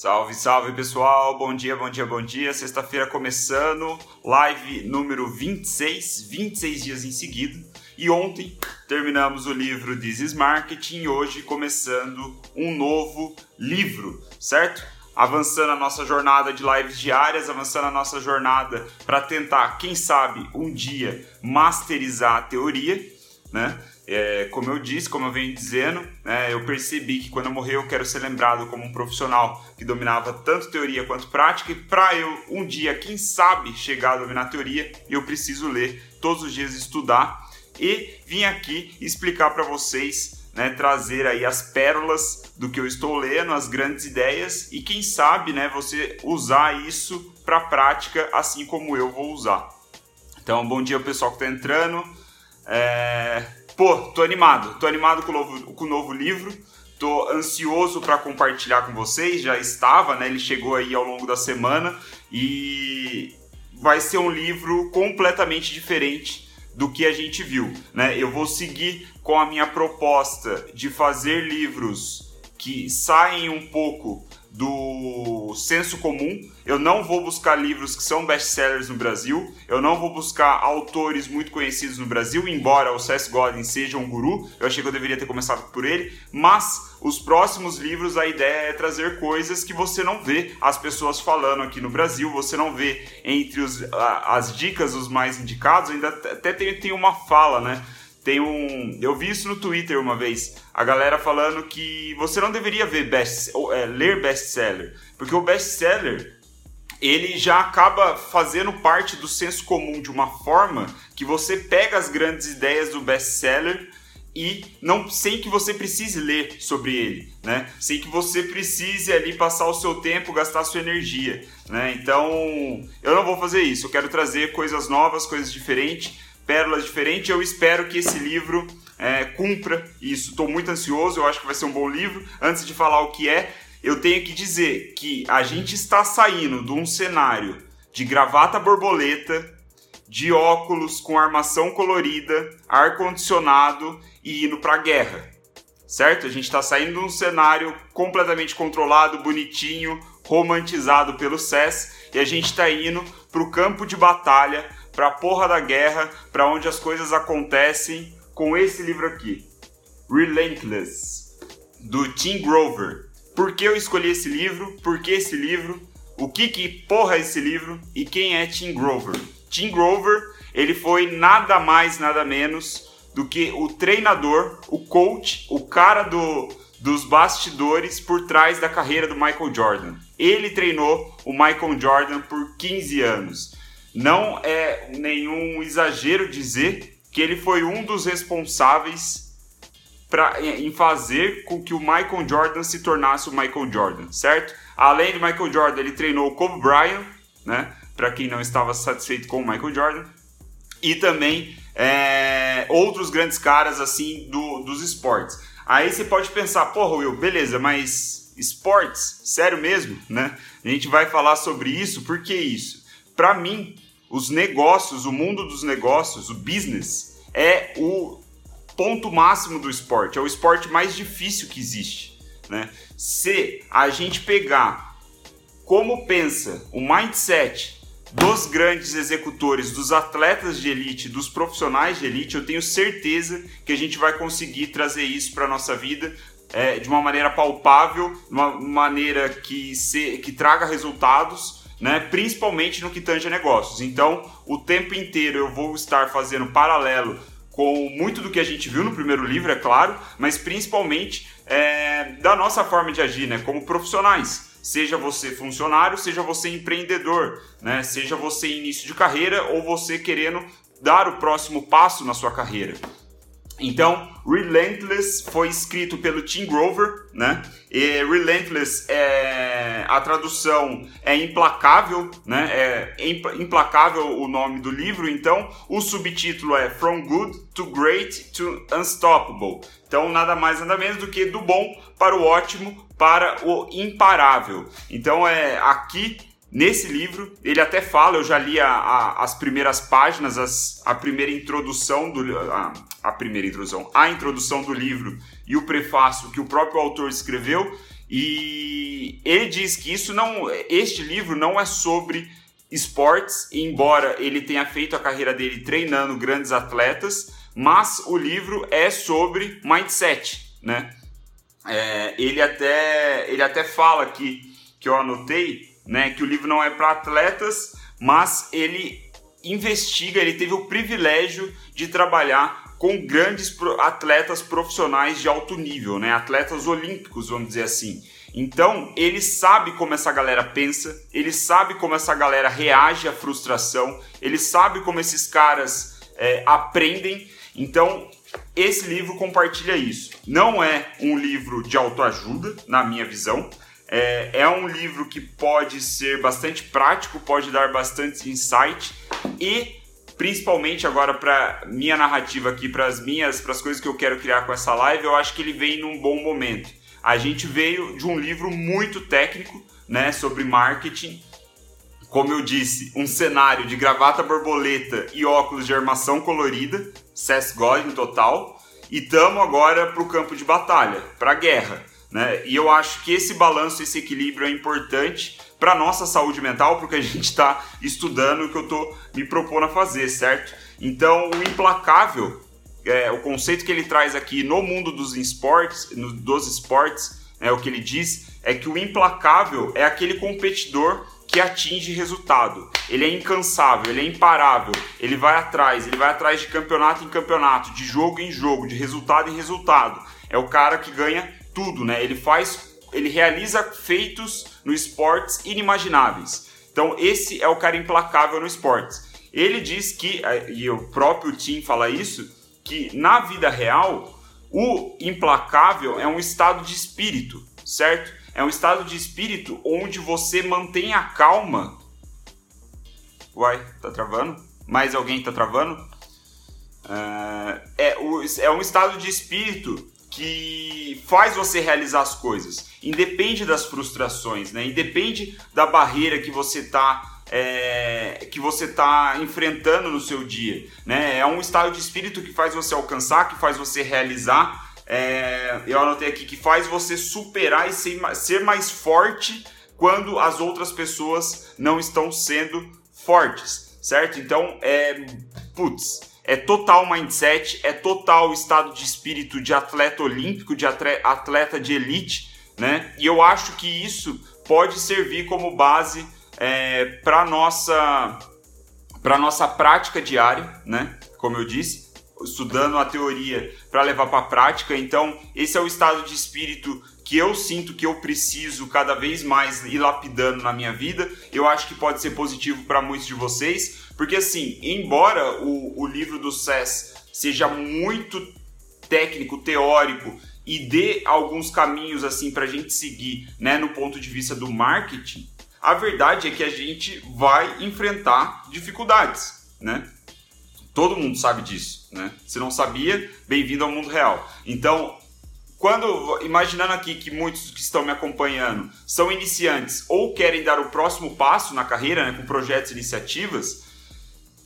Salve, salve pessoal, bom dia, bom dia, bom dia. Sexta-feira começando, live número 26, 26 dias em seguida. E ontem terminamos o livro This is Marketing e hoje começando um novo livro, certo? Avançando a nossa jornada de lives diárias, avançando a nossa jornada para tentar, quem sabe, um dia masterizar a teoria, né? É, como eu disse, como eu venho dizendo, né, eu percebi que quando eu morrer eu quero ser lembrado como um profissional que dominava tanto teoria quanto prática, e para eu um dia, quem sabe, chegar a dominar a teoria, eu preciso ler todos os dias, estudar e vim aqui explicar para vocês, né, trazer aí as pérolas do que eu estou lendo, as grandes ideias e quem sabe, né, você usar isso para prática assim como eu vou usar. Então, bom dia pessoal que está entrando. É, Pô, tô animado, tô animado com o novo, com o novo livro, tô ansioso para compartilhar com vocês, já estava, né? Ele chegou aí ao longo da semana e vai ser um livro completamente diferente do que a gente viu, né? Eu vou seguir com a minha proposta de fazer livros que saem um pouco do senso comum. Eu não vou buscar livros que são best-sellers no Brasil. Eu não vou buscar autores muito conhecidos no Brasil, embora o Seth Godin seja um guru. Eu achei que eu deveria ter começado por ele. Mas os próximos livros, a ideia é trazer coisas que você não vê as pessoas falando aqui no Brasil. Você não vê entre os, as dicas os mais indicados. Ainda até tem, tem uma fala, né? Tem um. Eu vi isso no Twitter uma vez. A galera falando que você não deveria ver best, é, ler best-seller. Porque o best-seller ele já acaba fazendo parte do senso comum de uma forma que você pega as grandes ideias do best-seller e não sem que você precise ler sobre ele, né? Sem que você precise ali passar o seu tempo, gastar sua energia, né? Então, eu não vou fazer isso. Eu quero trazer coisas novas, coisas diferentes pérolas diferentes. Eu espero que esse livro é, cumpra isso. Estou muito ansioso, eu acho que vai ser um bom livro. Antes de falar o que é, eu tenho que dizer que a gente está saindo de um cenário de gravata borboleta, de óculos com armação colorida, ar-condicionado e indo para a guerra. Certo? A gente está saindo de um cenário completamente controlado, bonitinho, romantizado pelo SES e a gente está indo para o campo de batalha pra porra da guerra, para onde as coisas acontecem, com esse livro aqui, Relentless, do Tim Grover. Por que eu escolhi esse livro? Por que esse livro? O que que porra é esse livro? E quem é Tim Grover? Tim Grover, ele foi nada mais, nada menos do que o treinador, o coach, o cara do, dos bastidores por trás da carreira do Michael Jordan. Ele treinou o Michael Jordan por 15 anos. Não é nenhum exagero dizer que ele foi um dos responsáveis pra, em fazer com que o Michael Jordan se tornasse o Michael Jordan, certo? Além do Michael Jordan, ele treinou o Kobe Bryant, né? Para quem não estava satisfeito com o Michael Jordan, e também é, outros grandes caras assim do, dos esportes. Aí você pode pensar, porra, Will, beleza, mas esportes, sério mesmo, né? A gente vai falar sobre isso, por que isso? para mim, os negócios, o mundo dos negócios, o business, é o ponto máximo do esporte, é o esporte mais difícil que existe. Né? Se a gente pegar como pensa o mindset dos grandes executores, dos atletas de elite, dos profissionais de elite, eu tenho certeza que a gente vai conseguir trazer isso para a nossa vida é, de uma maneira palpável, de uma maneira que, se, que traga resultados né? principalmente no que tange a negócios. Então, o tempo inteiro eu vou estar fazendo paralelo com muito do que a gente viu no primeiro livro, é claro, mas principalmente é, da nossa forma de agir, né? como profissionais. Seja você funcionário, seja você empreendedor, né? seja você início de carreira ou você querendo dar o próximo passo na sua carreira. Então, Relentless foi escrito pelo Tim Grover, né? E Relentless é a tradução é implacável, né? É implacável o nome do livro. Então, o subtítulo é From Good to Great to Unstoppable. Então, nada mais nada menos do que do bom para o ótimo para o imparável. Então, é aqui Nesse livro, ele até fala, eu já li a, a, as primeiras páginas, as, a primeira introdução do a, a, primeira introdução, a introdução do livro e o prefácio que o próprio autor escreveu, E ele diz que isso não, este livro não é sobre esportes, embora ele tenha feito a carreira dele treinando grandes atletas, mas o livro é sobre mindset, né? É, ele até ele até fala aqui que eu anotei, né, que o livro não é para atletas, mas ele investiga, ele teve o privilégio de trabalhar com grandes atletas profissionais de alto nível, né? Atletas olímpicos, vamos dizer assim. Então, ele sabe como essa galera pensa, ele sabe como essa galera reage à frustração, ele sabe como esses caras é, aprendem. Então, esse livro compartilha isso. Não é um livro de autoajuda, na minha visão. É, é um livro que pode ser bastante prático, pode dar bastante insight e principalmente agora para minha narrativa aqui, para as minhas, para as coisas que eu quero criar com essa live, eu acho que ele vem num bom momento. A gente veio de um livro muito técnico, né, sobre marketing. Como eu disse, um cenário de gravata borboleta e óculos de armação colorida, Seth Godin total, e tamo agora para o campo de batalha, para a guerra. Né? E eu acho que esse balanço, esse equilíbrio é importante para nossa saúde mental, porque a gente está estudando o que eu estou me propondo a fazer, certo? Então, o implacável, é, o conceito que ele traz aqui no mundo dos esportes, no, dos esportes, é o que ele diz é que o implacável é aquele competidor que atinge resultado. Ele é incansável, ele é imparável, ele vai atrás, ele vai atrás de campeonato em campeonato, de jogo em jogo, de resultado em resultado. É o cara que ganha tudo, né? Ele faz, ele realiza feitos no esportes inimagináveis. Então esse é o cara implacável no esportes. Ele diz que, eh, e o próprio Tim fala isso, que na vida real o implacável é um estado de espírito, certo? É um estado de espírito onde você mantém a calma. Uai, tá travando? Mais alguém tá travando? É, o, é um estado de espírito que faz você realizar as coisas. Independe das frustrações, né? Independe da barreira que você está é, que você está enfrentando no seu dia, né? É um estado de espírito que faz você alcançar, que faz você realizar. É, eu anotei aqui que faz você superar e ser, ser mais forte quando as outras pessoas não estão sendo fortes, certo? Então, é putz, é total mindset, é total estado de espírito de atleta olímpico, de atleta de elite, né? E eu acho que isso pode servir como base é, para nossa para nossa prática diária, né? Como eu disse, estudando a teoria para levar para a prática. Então, esse é o estado de espírito que eu sinto que eu preciso cada vez mais ir lapidando na minha vida. Eu acho que pode ser positivo para muitos de vocês, porque assim, embora o, o livro do SES seja muito técnico, teórico e dê alguns caminhos assim para a gente seguir, né, no ponto de vista do marketing, a verdade é que a gente vai enfrentar dificuldades, né? Todo mundo sabe disso, né? Se não sabia, bem-vindo ao mundo real. Então, quando imaginando aqui que muitos que estão me acompanhando são iniciantes ou querem dar o próximo passo na carreira, né, com projetos e iniciativas,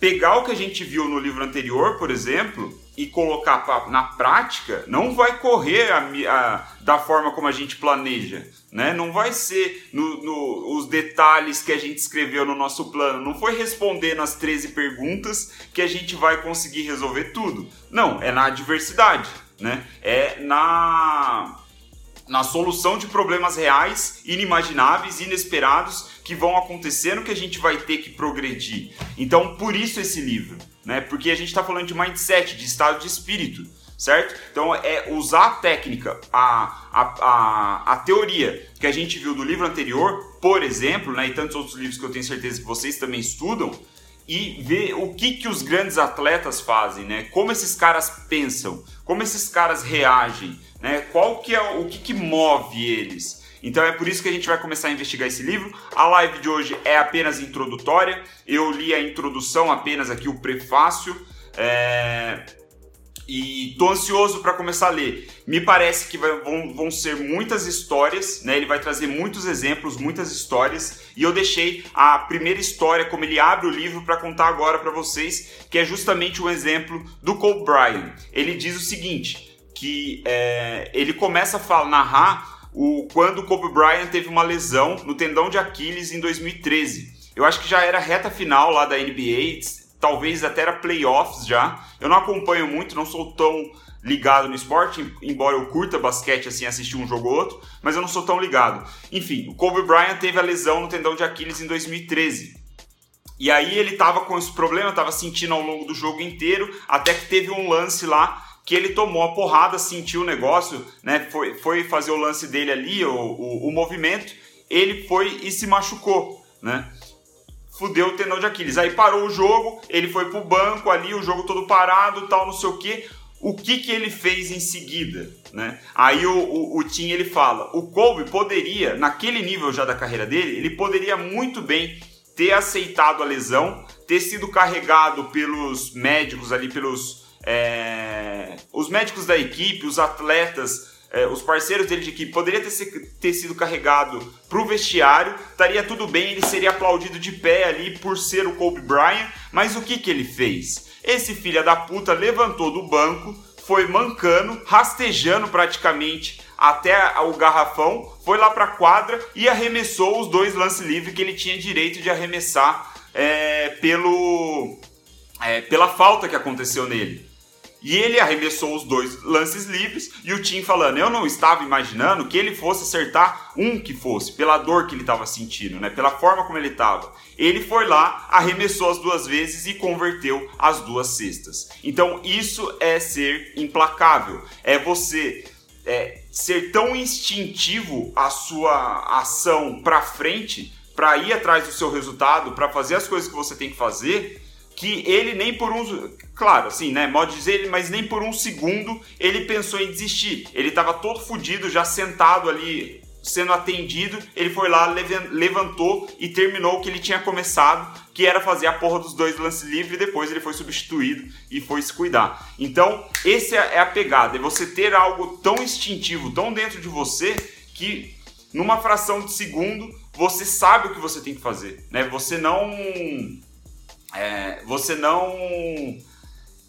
pegar o que a gente viu no livro anterior, por exemplo, e colocar na prática, não vai correr a, a, da forma como a gente planeja. Né? Não vai ser no, no, os detalhes que a gente escreveu no nosso plano. Não foi respondendo as 13 perguntas que a gente vai conseguir resolver tudo. Não, é na adversidade né? É na na solução de problemas reais, inimagináveis, inesperados que vão acontecendo que a gente vai ter que progredir. Então, por isso esse livro, né? Porque a gente está falando de mindset, de estado de espírito, certo? Então, é usar a técnica, a, a, a, a teoria que a gente viu do livro anterior, por exemplo, né? E tantos outros livros que eu tenho certeza que vocês também estudam, e ver o que, que os grandes atletas fazem, né? Como esses caras pensam, como esses caras reagem, né? Qual que é o que, que move eles? Então é por isso que a gente vai começar a investigar esse livro. A live de hoje é apenas introdutória. Eu li a introdução apenas aqui, o prefácio. É e tô ansioso para começar a ler. Me parece que vai, vão, vão ser muitas histórias, né? Ele vai trazer muitos exemplos, muitas histórias. E eu deixei a primeira história, como ele abre o livro, para contar agora para vocês, que é justamente um exemplo do Cole Bryan. Ele diz o seguinte: que é, ele começa a falar, narrar o, quando o Kobe Bryant teve uma lesão no tendão de Aquiles em 2013. Eu acho que já era reta final lá da NBA, talvez até era playoffs já. Eu não acompanho muito, não sou tão ligado no esporte, embora eu curta basquete assim, assistir um jogo ou outro, mas eu não sou tão ligado. Enfim, o Kobe Bryant teve a lesão no tendão de Aquiles em 2013. E aí ele tava com esse problema, tava sentindo ao longo do jogo inteiro, até que teve um lance lá que ele tomou a porrada, sentiu o negócio, né? Foi, foi fazer o lance dele ali, o, o, o movimento, ele foi e se machucou, né? Fudeu o tendão de Aquiles. Aí parou o jogo, ele foi pro banco ali, o jogo todo parado, tal, não sei o que. O que, que ele fez em seguida, né? Aí o, o, o Tim ele fala, o Kobe poderia, naquele nível já da carreira dele, ele poderia muito bem ter aceitado a lesão, ter sido carregado pelos médicos ali, pelos é, os médicos da equipe, os atletas, é, os parceiros dele de equipe, poderia ter, ter sido carregado para o vestiário, estaria tudo bem, ele seria aplaudido de pé ali por ser o Kobe Bryant, mas o que, que ele fez? Esse filho da puta levantou do banco, foi mancando, rastejando praticamente até o garrafão, foi lá para a quadra e arremessou os dois lances livres que ele tinha direito de arremessar é, pelo, é, pela falta que aconteceu nele. E ele arremessou os dois lances livres e o Tim falando: Eu não estava imaginando que ele fosse acertar um que fosse, pela dor que ele estava sentindo, né? pela forma como ele estava. Ele foi lá, arremessou as duas vezes e converteu as duas cestas. Então, isso é ser implacável. É você é, ser tão instintivo a sua ação para frente, para ir atrás do seu resultado, para fazer as coisas que você tem que fazer que ele nem por um. Claro, assim, né? Modo dizer, mas nem por um segundo ele pensou em desistir. Ele estava todo fodido, já sentado ali, sendo atendido. Ele foi lá, levantou e terminou o que ele tinha começado, que era fazer a porra dos dois lances livres. E depois ele foi substituído e foi se cuidar. Então, essa é a pegada. É você ter algo tão instintivo, tão dentro de você, que numa fração de segundo você sabe o que você tem que fazer, né? Você não é, você não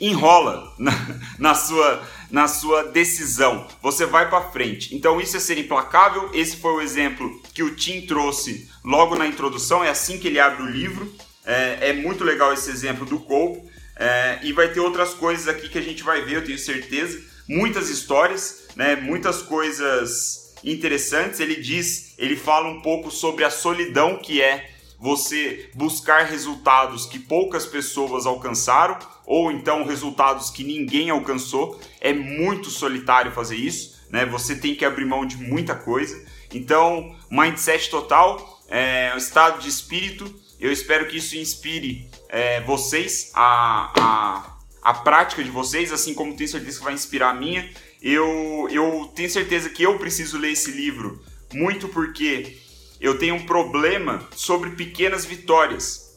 enrola na, na, sua, na sua decisão, você vai para frente. Então isso é ser implacável. Esse foi o exemplo que o Tim trouxe logo na introdução. É assim que ele abre o livro. É, é muito legal esse exemplo do Cole. É, e vai ter outras coisas aqui que a gente vai ver, eu tenho certeza. Muitas histórias, né? muitas coisas interessantes. Ele diz, ele fala um pouco sobre a solidão que é você buscar resultados que poucas pessoas alcançaram ou então resultados que ninguém alcançou. É muito solitário fazer isso, né? Você tem que abrir mão de muita coisa. Então, mindset total, é, estado de espírito. Eu espero que isso inspire é, vocês a, a, a prática de vocês, assim como tenho certeza que vai inspirar a minha. Eu, eu tenho certeza que eu preciso ler esse livro muito porque eu tenho um problema sobre pequenas vitórias.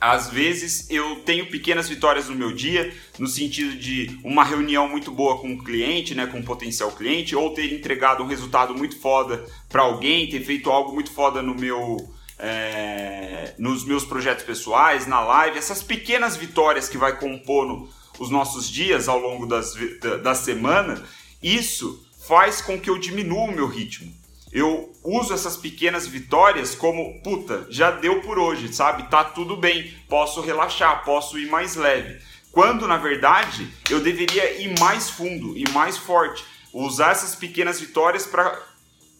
Às vezes eu tenho pequenas vitórias no meu dia, no sentido de uma reunião muito boa com um cliente, né, com um potencial cliente, ou ter entregado um resultado muito foda para alguém, ter feito algo muito foda no meu, é, nos meus projetos pessoais, na live, essas pequenas vitórias que vai compondo os nossos dias ao longo das, da, da semana, isso faz com que eu diminua o meu ritmo eu uso essas pequenas vitórias como, puta, já deu por hoje, sabe? Tá tudo bem, posso relaxar, posso ir mais leve. Quando na verdade eu deveria ir mais fundo e mais forte, usar essas pequenas vitórias para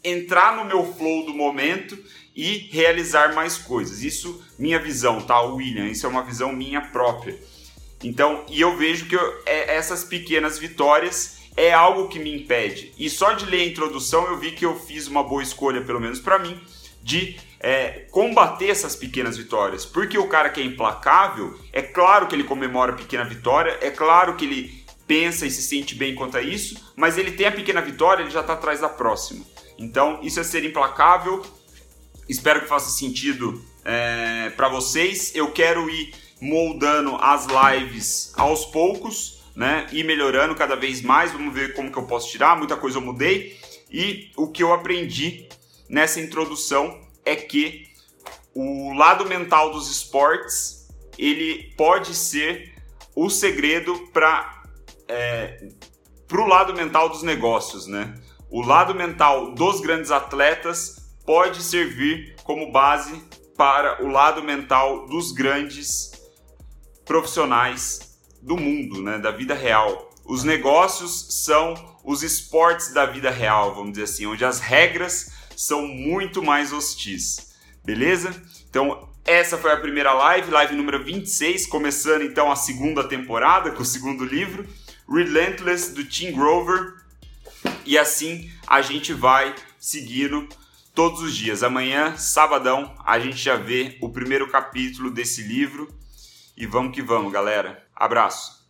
entrar no meu flow do momento e realizar mais coisas. Isso minha visão, tá, William? Isso é uma visão minha própria. Então, e eu vejo que eu, é, essas pequenas vitórias é algo que me impede. E só de ler a introdução eu vi que eu fiz uma boa escolha, pelo menos para mim, de é, combater essas pequenas vitórias. Porque o cara que é implacável, é claro que ele comemora a pequena vitória, é claro que ele pensa e se sente bem quanto a isso, mas ele tem a pequena vitória, ele já está atrás da próxima. Então, isso é ser implacável. Espero que faça sentido é, para vocês. Eu quero ir moldando as lives aos poucos né? E melhorando cada vez mais. Vamos ver como que eu posso tirar. Muita coisa eu mudei. E o que eu aprendi nessa introdução é que o lado mental dos esportes ele pode ser o segredo para é, o lado mental dos negócios, né? o lado mental dos grandes atletas pode servir como base para o lado mental dos grandes profissionais do mundo, né, da vida real. Os negócios são os esportes da vida real, vamos dizer assim, onde as regras são muito mais hostis. Beleza? Então, essa foi a primeira live, live número 26, começando então a segunda temporada com o segundo livro, Relentless do Tim Grover. E assim a gente vai seguindo todos os dias. Amanhã, sabadão, a gente já vê o primeiro capítulo desse livro. E vamos que vamos, galera. Abraço.